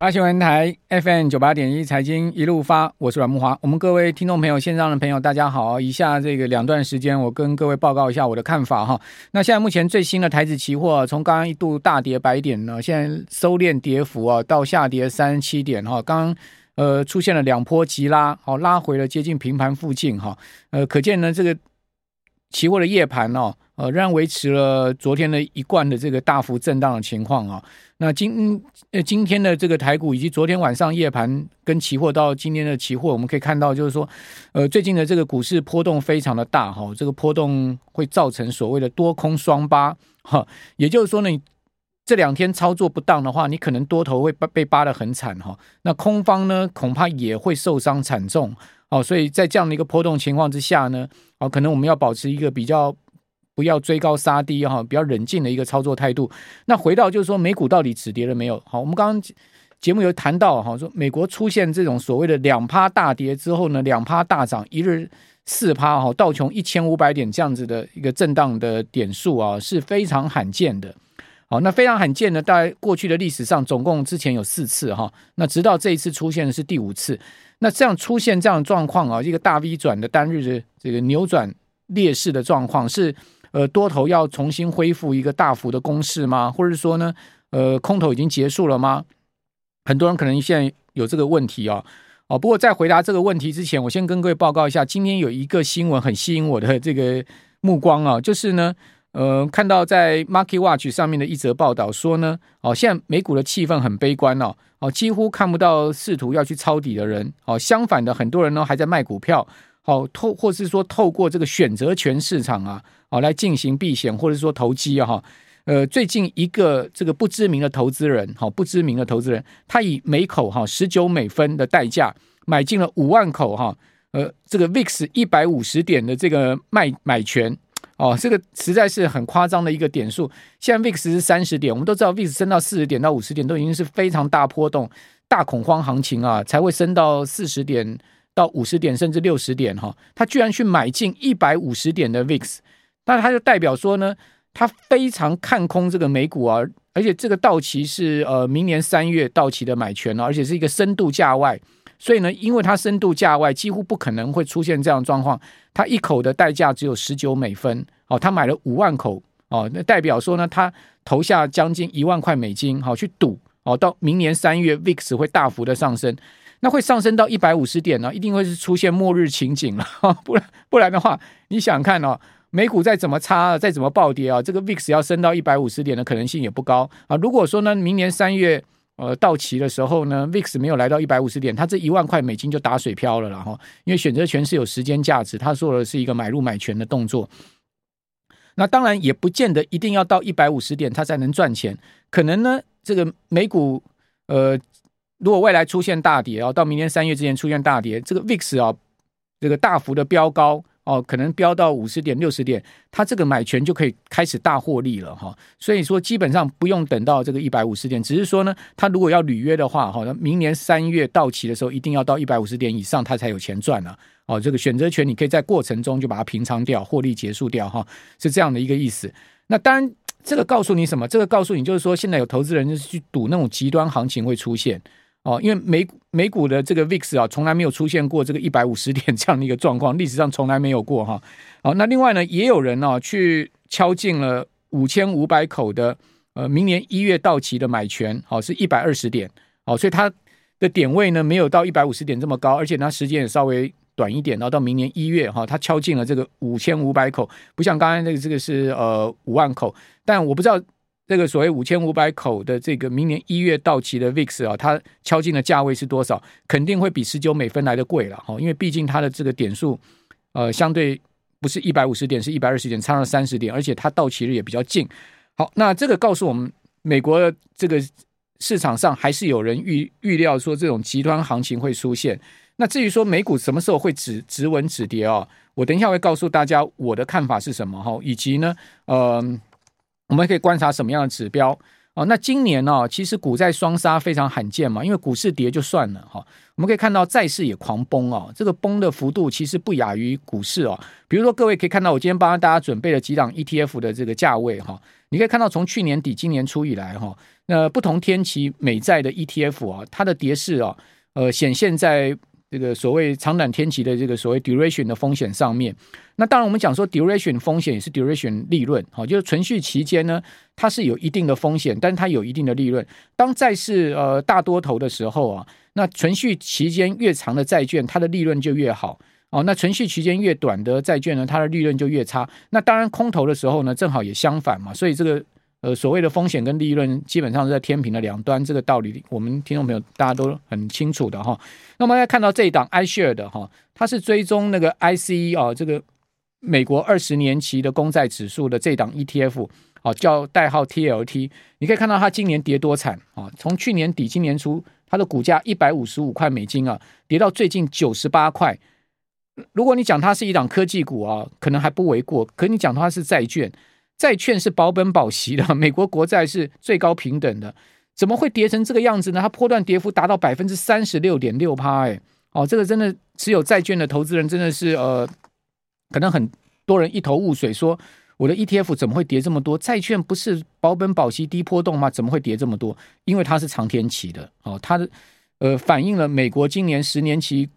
八新闻台 FM 九八点一财经一路发，我是阮木华。我们各位听众朋友、线上的朋友，大家好。以下这个两段时间，我跟各位报告一下我的看法哈。那现在目前最新的台子期货，从刚刚一度大跌百点呢，现在收敛跌幅啊，到下跌三十七点哈。刚呃出现了两波急拉，好拉回了接近平盘附近哈。呃，可见呢这个期货的夜盘哦。呃，仍然维持了昨天的一贯的这个大幅震荡的情况啊。那今呃今天的这个台股以及昨天晚上夜盘跟期货到今天的期货，我们可以看到，就是说，呃，最近的这个股市波动非常的大哈。这个波动会造成所谓的多空双八哈，也就是说呢，这两天操作不当的话，你可能多头会被被扒得很惨哈。那空方呢，恐怕也会受伤惨重哦。所以在这样的一个波动情况之下呢，哦，可能我们要保持一个比较。不要追高杀低哈，比较冷静的一个操作态度。那回到就是说，美股到底止跌了没有？好，我们刚刚节目有谈到哈，说美国出现这种所谓的两趴大跌之后呢，两趴大涨，一日四趴哈，道琼一千五百点这样子的一个震荡的点数啊，是非常罕见的。好，那非常罕见的，在过去的历史上总共之前有四次哈，那直到这一次出现的是第五次。那这样出现这样的状况啊，一个大 V 转的单日的这个扭转劣势的状况是。呃，多头要重新恢复一个大幅的攻势吗？或者说呢，呃，空头已经结束了吗？很多人可能现在有这个问题啊。哦，不过在回答这个问题之前，我先跟各位报告一下，今天有一个新闻很吸引我的这个目光啊，就是呢，呃，看到在 Market Watch 上面的一则报道说呢，哦，现在美股的气氛很悲观哦，哦，几乎看不到试图要去抄底的人，哦，相反的，很多人呢还在卖股票。好，透或是说透过这个选择权市场啊，好来进行避险或者说投机啊，哈，呃，最近一个这个不知名的投资人，好，不知名的投资人，他以每口哈十九美分的代价买进了五万口哈，呃，这个 VIX 一百五十点的这个卖买权，哦，这个实在是很夸张的一个点数。现在 VIX 是三十点，我们都知道 VIX 升到四十点到五十点都已经是非常大波动、大恐慌行情啊，才会升到四十点。到五十点甚至六十点哈，他居然去买进一百五十点的 VIX，那他就代表说呢，他非常看空这个美股啊，而且这个到期是呃明年三月到期的买权了，而且是一个深度价外，所以呢，因为它深度价外，几乎不可能会出现这样状况。它一口的代价只有十九美分哦，他买了五万口哦，那代表说呢，他投下将近一万块美金好去赌哦，到明年三月 VIX 会大幅的上升。那会上升到一百五十点呢？一定会是出现末日情景了，不然不然的话，你想看哦，美股再怎么差，再怎么暴跌啊，这个 VIX 要升到一百五十点的可能性也不高啊。如果说呢，明年三月呃到期的时候呢，VIX 没有来到一百五十点，它这一万块美金就打水漂了然后。因为选择权是有时间价值，它做的是一个买入买权的动作。那当然也不见得一定要到一百五十点它才能赚钱，可能呢这个美股呃。如果未来出现大跌啊，到明年三月之前出现大跌，这个 VIX 啊，这个大幅的飙高哦，可能飙到五十点、六十点，它这个买权就可以开始大获利了哈。所以说基本上不用等到这个一百五十点，只是说呢，它如果要履约的话，哈，明年三月到期的时候，一定要到一百五十点以上，它才有钱赚了。哦，这个选择权你可以在过程中就把它平仓掉，获利结束掉哈，是这样的一个意思。那当然，这个告诉你什么？这个告诉你就是说，现在有投资人就是去赌那种极端行情会出现。哦，因为美美股的这个 VIX 啊，从来没有出现过这个一百五十点这样的一个状况，历史上从来没有过哈。好，那另外呢，也有人呢、去敲进了五千五百口的呃明年一月到期的买权，好是一百二十点，好，所以它的点位呢没有到一百五十点这么高，而且它时间也稍微短一点，然后到明年一月哈，它敲进了这个五千五百口，不像刚才那个这个是呃五万口，但我不知道。这个所谓五千五百口的这个明年一月到期的 VIX 啊，它敲进的价位是多少？肯定会比十九美分来的贵了哈，因为毕竟它的这个点数，呃，相对不是一百五十点，是一百二十点，差了三十点，而且它到期日也比较近。好，那这个告诉我们，美国这个市场上还是有人预预料说这种极端行情会出现。那至于说美股什么时候会止止稳止跌啊？我等一下会告诉大家我的看法是什么哈，以及呢，呃。我们可以观察什么样的指标哦，那今年呢、哦，其实股债双杀非常罕见嘛，因为股市跌就算了哈、我们可以看到债市也狂崩哦，这个崩的幅度其实不亚于股市哦。比如说，各位可以看到我今天帮大家准备了几档 ETF 的这个价位哈、你可以看到从去年底今年初以来哈、那不同天期美债的 ETF 啊，它的跌势啊，呃，显现在。这个所谓长短天期的这个所谓 duration 的风险上面，那当然我们讲说 duration 风险也是 duration 利润，好，就是存续期间呢，它是有一定的风险，但是它有一定的利润。当债市呃大多头的时候啊，那存续期间越长的债券，它的利润就越好哦。那存续期间越短的债券呢，它的利润就越差。那当然空头的时候呢，正好也相反嘛，所以这个。呃，所谓的风险跟利润基本上是在天平的两端，这个道理我们听众朋友大家都很清楚的哈。那我们来看到这一档 iShare 的哈，它是追踪那个 ICE 啊，这个美国二十年期的公债指数的这档 ETF 啊，叫代号 TLT。你可以看到它今年跌多惨啊！从去年底今年初，它的股价一百五十五块美金啊，跌到最近九十八块。如果你讲它是一档科技股啊，可能还不为过。可你讲它是债券。债券是保本保息的，美国国债是最高平等的，怎么会跌成这个样子呢？它波段跌幅达到百分之三十六点六趴，哎，哦，这个真的持有债券的投资人真的是呃，可能很多人一头雾水，说我的 ETF 怎么会跌这么多？债券不是保本保息低波动吗？怎么会跌这么多？因为它是长天期的，哦，它的呃反映了美国今年十年期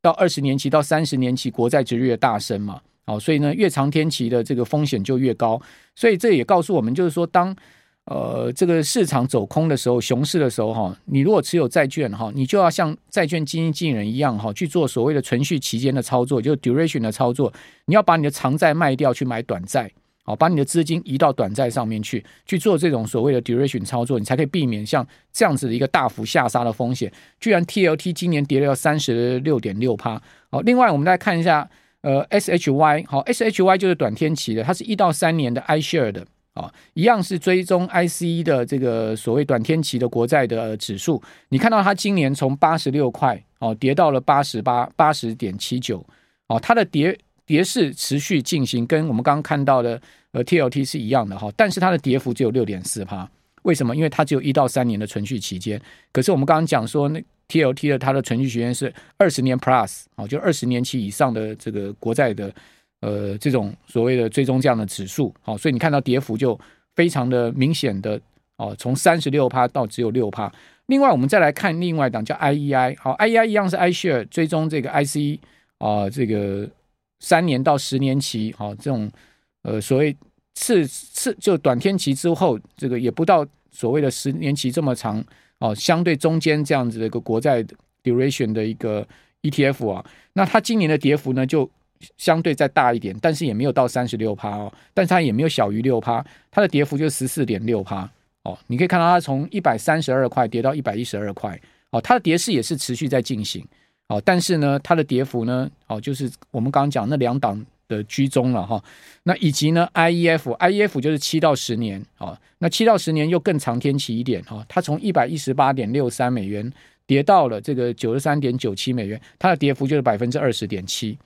到二十年期到三十年期国债殖率的大升嘛。好，所以呢，越长天期的这个风险就越高，所以这也告诉我们，就是说，当呃这个市场走空的时候，熊市的时候，哈，你如果持有债券，哈，你就要像债券基金经理人一样，哈，去做所谓的存续期间的操作，就是 duration 的操作，你要把你的长债卖掉去买短债，好，把你的资金移到短债上面去，去做这种所谓的 duration 操作，你才可以避免像这样子的一个大幅下杀的风险。居然 TLT 今年跌了要三十六点六趴，好，另外我们再看一下。呃，SHY 好，SHY 就是短天期的，它是一到三年的 iShare 的啊，一样是追踪 ICE 的这个所谓短天期的国债的指数。你看到它今年从八十六块哦跌到了八十八八十点七九哦，它的跌跌势持续进行，跟我们刚刚看到的呃 TLT 是一样的哈，但是它的跌幅只有六点四趴。为什么？因为它只有一到三年的存续期间，可是我们刚刚讲说那。TLT 的它的存续时间是二十年 plus 哦，就二十年期以上的这个国债的呃这种所谓的追踪这样的指数，好，所以你看到跌幅就非常的明显的哦，从三十六趴到只有六趴。另外，我们再来看另外一档叫 IEI，好，IEI 一样是 iShare 追踪这个 ICE 啊，这个三年到十年期，好，这种呃所谓次次就短天期之后，这个也不到所谓的十年期这么长。哦，相对中间这样子的一个国债 duration 的一个 ETF 啊，那它今年的跌幅呢就相对再大一点，但是也没有到三十六趴哦，但是它也没有小于六趴，它的跌幅就十四点六趴哦。你可以看到它从一百三十二块跌到一百一十二块哦，它的跌势也是持续在进行哦，但是呢，它的跌幅呢哦，就是我们刚刚讲那两档。的居中了哈，那以及呢，IEF，IEF 就是七到十年啊，那七到十年又更长天期一点哈，它从一百一十八点六三美元跌到了这个九十三点九七美元，它的跌幅就是百分之二十点七。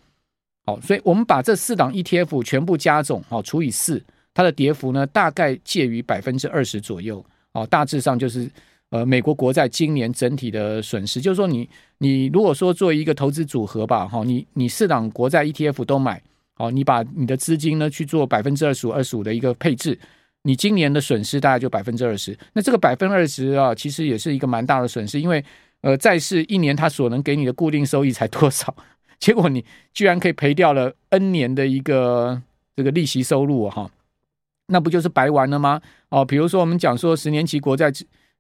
好，所以我们把这四档 ETF 全部加总哦，除以四，它的跌幅呢大概介于百分之二十左右哦，大致上就是呃美国国债今年整体的损失，就是说你你如果说做一个投资组合吧哈，你你四档国债 ETF 都买。好，你把你的资金呢去做百分之二十五、二十五的一个配置，你今年的损失大概就百分之二十。那这个百分之二十啊，其实也是一个蛮大的损失，因为呃，债市一年它所能给你的固定收益才多少，结果你居然可以赔掉了 N 年的一个这个利息收入哈，那不就是白玩了吗？哦，比如说我们讲说十年期国债，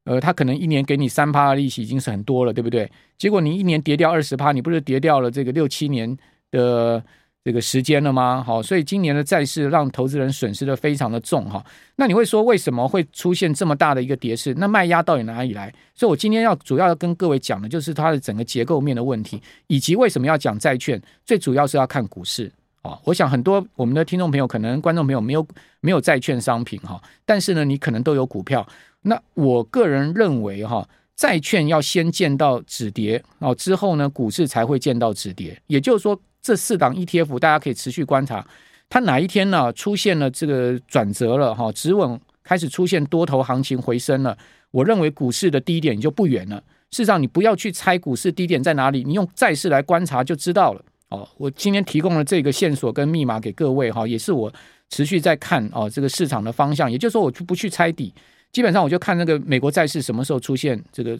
呃，它可能一年给你三趴的利息已经是很多了，对不对？结果你一年跌掉二十趴，你不是跌掉了这个六七年的？这个时间了吗？好，所以今年的债市让投资人损失的非常的重哈。那你会说为什么会出现这么大的一个跌势？那卖压到底哪里来？所以我今天要主要要跟各位讲的就是它的整个结构面的问题，以及为什么要讲债券？最主要是要看股市啊。我想很多我们的听众朋友可能观众朋友没有没有债券商品哈，但是呢，你可能都有股票。那我个人认为哈，债券要先见到止跌哦，之后呢，股市才会见到止跌。也就是说。这四档 ETF，大家可以持续观察，它哪一天呢出现了这个转折了哈，止稳开始出现多头行情回升了，我认为股市的低点就不远了。事实上，你不要去猜股市低点在哪里，你用债市来观察就知道了。哦，我今天提供了这个线索跟密码给各位哈，也是我持续在看哦这个市场的方向，也就是说，我就不去猜底，基本上我就看那个美国债市什么时候出现这个。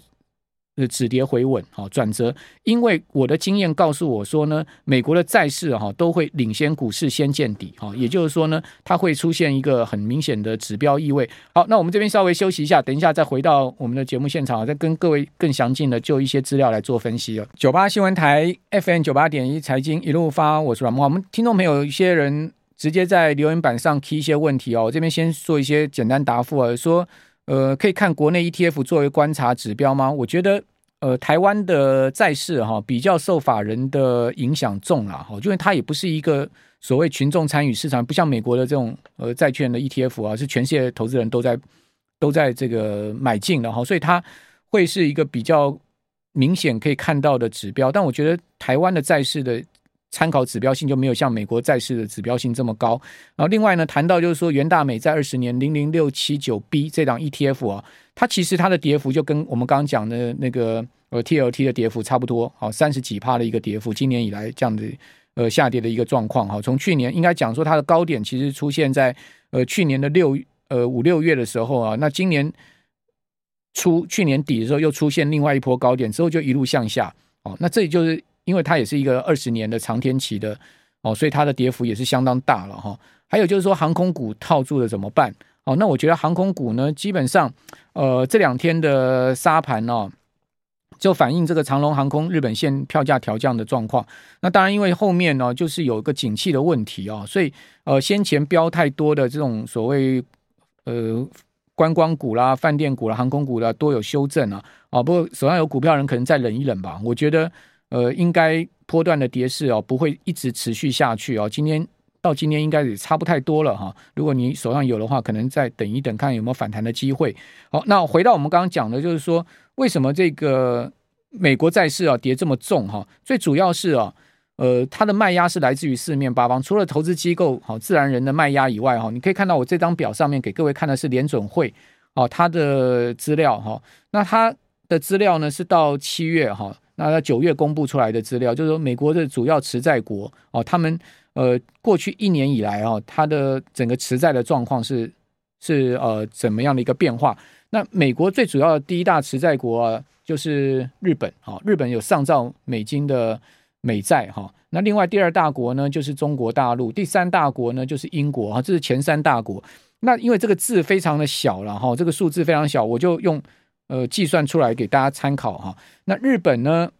是止跌回稳，好转折。因为我的经验告诉我说呢，美国的债市哈都会领先股市先见底，哈，也就是说呢，它会出现一个很明显的指标意味。好，那我们这边稍微休息一下，等一下再回到我们的节目现场，再跟各位更详尽的就一些资料来做分析了。九八新闻台 FM 九八点一财经一路发，我是阮慕驊。我们听众朋友一些人直接在留言板上提一些问题哦，我这边先做一些简单答复啊，说。呃，可以看国内 ETF 作为观察指标吗？我觉得，呃，台湾的债市哈比较受法人的影响重啦，哈，因为它也不是一个所谓群众参与市场，不像美国的这种呃债券的 ETF 啊，是全世界投资人都在都在这个买进的哈，所以它会是一个比较明显可以看到的指标。但我觉得台湾的债市的。参考指标性就没有像美国债市的指标性这么高。然后另外呢，谈到就是说元大美在二十年零零六七九 B 这档 ETF 啊，它其实它的跌幅就跟我们刚刚讲的那个呃 TLT 的跌幅差不多，好三十几趴的一个跌幅，今年以来这样的呃下跌的一个状况哈。从去年应该讲说它的高点其实出现在呃去年的六呃五六月的时候啊，那今年初去年底的时候又出现另外一波高点之后就一路向下，哦，那这里就是。因为它也是一个二十年的长天期的哦，所以它的跌幅也是相当大了哈。还有就是说航空股套住了怎么办？哦，那我觉得航空股呢，基本上呃这两天的沙盘哦，就反映这个长荣航空日本线票价调降的状况。那当然，因为后面呢就是有一个景气的问题啊，所以呃先前标太多的这种所谓呃观光股啦、饭店股啦、航空股啦都有修正啊。啊，不过手上有股票人可能再忍一忍吧。我觉得。呃，应该波段的跌势哦，不会一直持续下去哦。今天到今天应该也差不太多了哈。如果你手上有的话，可能再等一等，看有没有反弹的机会。好，那回到我们刚刚讲的，就是说为什么这个美国债市啊跌这么重哈？最主要是啊，呃，它的卖压是来自于四面八方，除了投资机构好自然人的卖压以外哈，你可以看到我这张表上面给各位看的是联准会哦，它的资料哈。那它的资料呢是到七月哈。那在九月公布出来的资料，就是说美国的主要持债国哦，他们呃过去一年以来哦，它的整个持债的状况是是呃怎么样的一个变化？那美国最主要的第一大持债国啊，就是日本哈，日本有上兆美金的美债哈。那另外第二大国呢就是中国大陆，第三大国呢就是英国哈，这是前三大国。那因为这个字非常的小了哈，这个数字非常小，我就用。呃，计算出来给大家参考哈。那日本呢？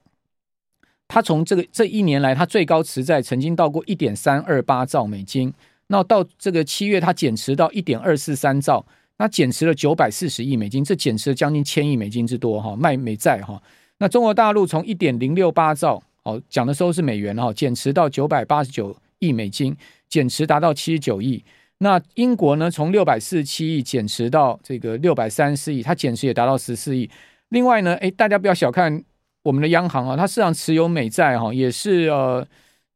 它从这个这一年来，它最高持债曾经到过一点三二八兆美金。那到这个七月，它减持到一点二四三兆，那减持了九百四十亿美金，这减持了将近千亿美金之多哈，卖美债哈。那中国大陆从一点零六八兆，哦，讲的时候是美元哈，减持到九百八十九亿美金，减持达到七十九亿。那英国呢？从六百四十七亿减持到这个六百三十亿，它减持也达到十四亿。另外呢，诶，大家不要小看我们的央行啊，它市场持有美债哈，也是呃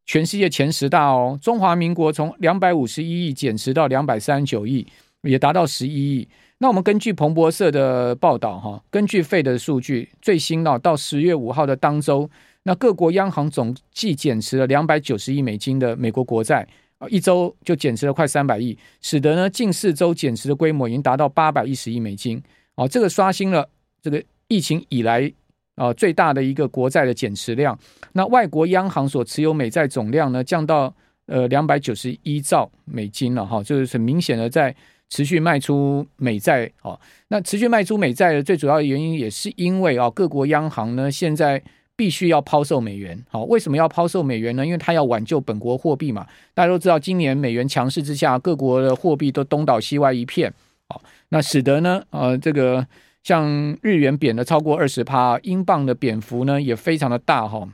全世界前十大哦。中华民国从两百五十一亿减持到两百三十九亿，也达到十一亿。那我们根据彭博社的报道哈，根据 Fed 的数据，最新到到十月五号的当周，那各国央行总计减持了两百九十亿美金的美国国债。啊，一周就减持了快三百亿，使得呢近四周减持的规模已经达到八百一十亿美金。哦，这个刷新了这个疫情以来啊最大的一个国债的减持量。那外国央行所持有美债总量呢降到呃两百九十一兆美金了哈，就是很明显的在持续卖出美债。哦，那持续卖出美债的最主要的原因也是因为啊各国央行呢现在。必须要抛售美元，好，为什么要抛售美元呢？因为它要挽救本国货币嘛。大家都知道，今年美元强势之下，各国的货币都东倒西歪一片，好，那使得呢，呃，这个像日元贬了超过二十趴，英镑的贬幅呢也非常的大哈，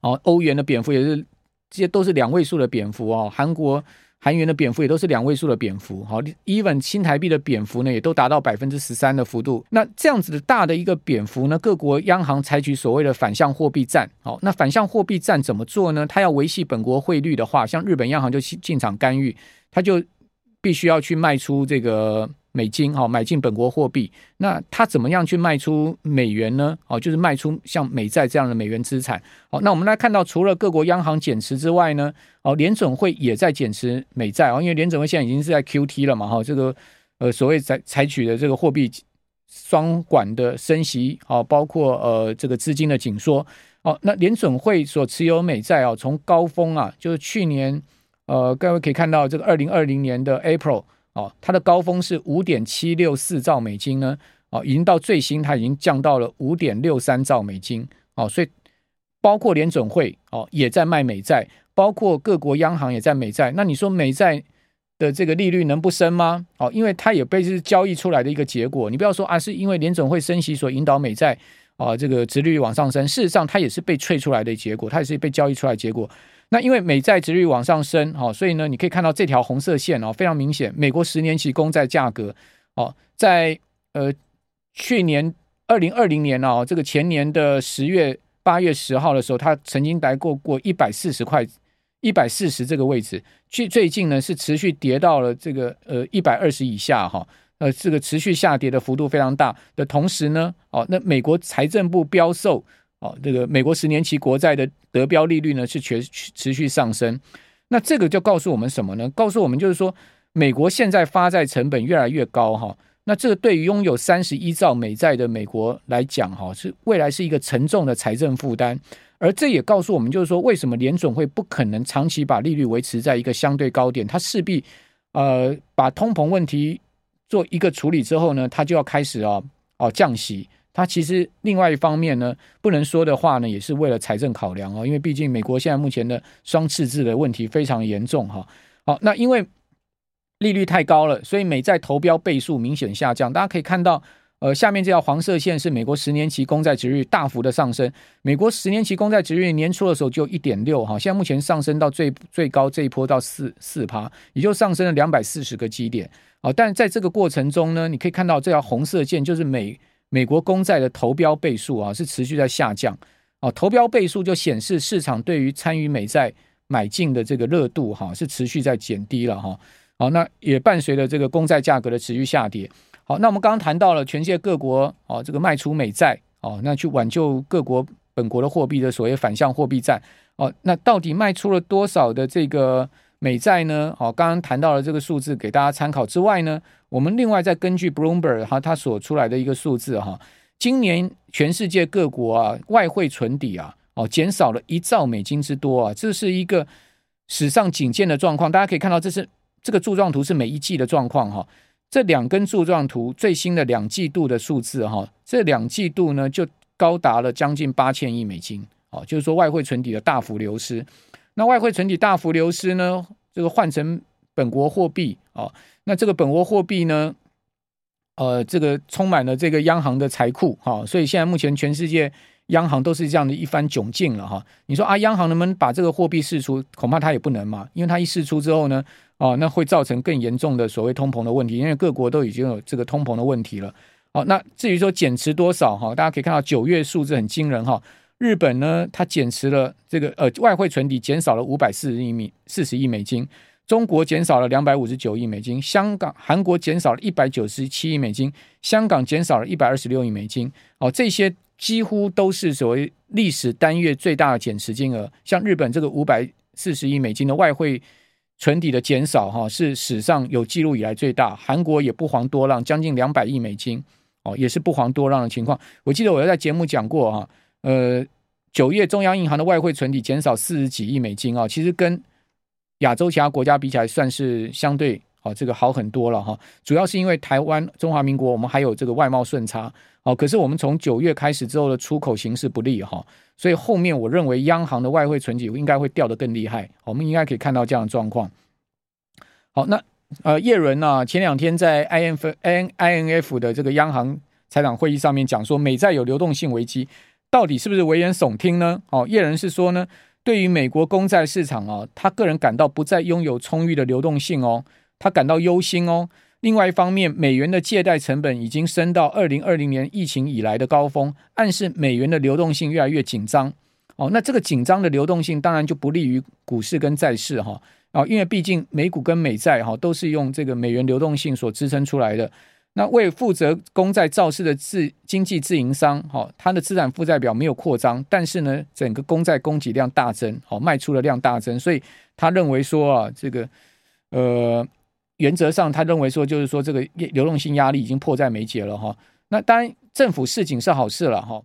哦，欧元的贬幅也是，这些都是两位数的贬幅哦，韩国。韩元的贬幅也都是两位数的贬幅，好，even 新台币的贬幅呢，也都达到百分之十三的幅度。那这样子的大的一个贬幅呢，各国央行采取所谓的反向货币战，好，那反向货币战怎么做呢？它要维系本国汇率的话，像日本央行就进场干预，它就必须要去卖出这个美金，哈，买进本国货币。那他怎么样去卖出美元呢？哦，就是卖出像美债这样的美元资产。好，那我们来看到，除了各国央行减持之外呢，哦，联准会也在减持美债哦，因为联准会现在已经是在 QT 了嘛，哈，这个呃所谓采采取的这个货币双管的升息，哦，包括呃这个资金的紧缩。哦，那联准会所持有美债啊，从高峰啊，就是去年。呃，各位可以看到，这个二零二零年的 April 哦，它的高峰是五点七六四兆美金呢，哦，已经到最新，它已经降到了五点六三兆美金哦，所以包括联准会哦也在卖美债，包括各国央行也在美债。那你说美债的这个利率能不升吗？哦，因为它也被是交易出来的一个结果。你不要说啊，是因为联准会升息所引导美债啊这个殖利率往上升，事实上它也是被萃出来的结果，它也是被交易出来结果。那因为美债殖利率往上升，哈，所以呢，你可以看到这条红色线哦，非常明显，美国十年期公债价格，哦，在呃去年二零二零年哦，这个前年的十月八月十号的时候，它曾经来过过一百四十块，一百四十这个位置，最最近呢是持续跌到了这个呃一百二十以下哈，呃这个持续下跌的幅度非常大的同时呢，哦，那美国财政部标售。哦，这个美国十年期国债的得标利率呢是持持续上升，那这个就告诉我们什么呢？告诉我们就是说，美国现在发债成本越来越高哈。那这个对于拥有三十一兆美债的美国来讲哈，是未来是一个沉重的财政负担。而这也告诉我们，就是说，为什么联准会不可能长期把利率维持在一个相对高点？它势必呃把通膨问题做一个处理之后呢，它就要开始哦哦降息。它其实另外一方面呢，不能说的话呢，也是为了财政考量哦，因为毕竟美国现在目前的双赤字的问题非常严重哈。好，那因为利率太高了，所以美债投标倍数明显下降。大家可以看到，呃，下面这条黄色线是美国十年期公债殖率大幅的上升。美国十年期公债殖率年初的时候就一点六哈，现在目前上升到最最高这一波到四四趴，也就上升了两百四十个基点。好，但在这个过程中呢，你可以看到这条红色线就是美。美国公债的投标倍数啊是持续在下降，啊，投标倍数就显示市场对于参与美债买进的这个热度哈是持续在减低了哈，好，那也伴随着这个公债价格的持续下跌。好，那我们刚刚谈到了全世界各国哦这个卖出美债哦，那去挽救各国本国的货币的所谓反向货币战哦，那到底卖出了多少的这个？美债呢？好，刚刚谈到了这个数字给大家参考之外呢，我们另外再根据 Bloomberg 哈，它所出来的一个数字哈，今年全世界各国啊外汇存底啊哦减少了一兆美金之多啊，这是一个史上仅见的状况。大家可以看到，这是这个柱状图是每一季的状况哈，这两根柱状图最新的两季度的数字哈，这两季度呢就高达了将近八千亿美金哦，就是说外汇存底的大幅流失。那外汇存底大幅流失呢？这个换成本国货币哦，那这个本国货币呢，呃，这个充满了这个央行的财库哈，所以现在目前全世界央行都是这样的一番窘境了哈。你说啊，央行能不能把这个货币释出？恐怕它也不能嘛，因为它一释出之后呢，哦，那会造成更严重的所谓通膨的问题，因为各国都已经有这个通膨的问题了。好，那至于说减持多少哈，大家可以看到九月数字很惊人哈。日本呢，它减持了这个呃外汇存底减少了五百四十亿美四十亿美金，中国减少了两百五十九亿美金，香港、韩国减少了一百九十七亿美金，香港减少了一百二十六亿美金。哦，这些几乎都是所谓历史单月最大的减持金额。像日本这个五百四十亿美金的外汇存底的减少，哈，是史上有记录以来最大。韩国也不遑多让，将近两百亿美金，哦，也是不遑多让的情况。我记得我在节目讲过哈。呃，九月中央银行的外汇存底减少四十几亿美金啊，其实跟亚洲其他国家比起来，算是相对啊这个好很多了哈。主要是因为台湾中华民国我们还有这个外贸顺差哦，可是我们从九月开始之后的出口形势不利哈，所以后面我认为央行的外汇存底应该会掉得更厉害，我们应该可以看到这样的状况。好，那呃叶伦呢前两天在 I N N I N F 的这个央行财长会议上面讲说，美债有流动性危机。到底是不是危言耸听呢？哦，叶伦是说呢，对于美国公债市场啊，他个人感到不再拥有充裕的流动性哦，他感到忧心哦。另外一方面，美元的借贷成本已经升到二零二零年疫情以来的高峰，暗示美元的流动性越来越紧张。哦，那这个紧张的流动性当然就不利于股市跟债市哈。啊，因为毕竟美股跟美债哈都是用这个美元流动性所支撑出来的。那为负责公债造势的自经济自营商，哈，它的资产负债表没有扩张，但是呢，整个公债供给量大增，好，卖出的量大增，所以他认为说啊，这个呃，原则上他认为说，就是说这个流动性压力已经迫在眉睫了哈。那当然，政府市井是好事了哈。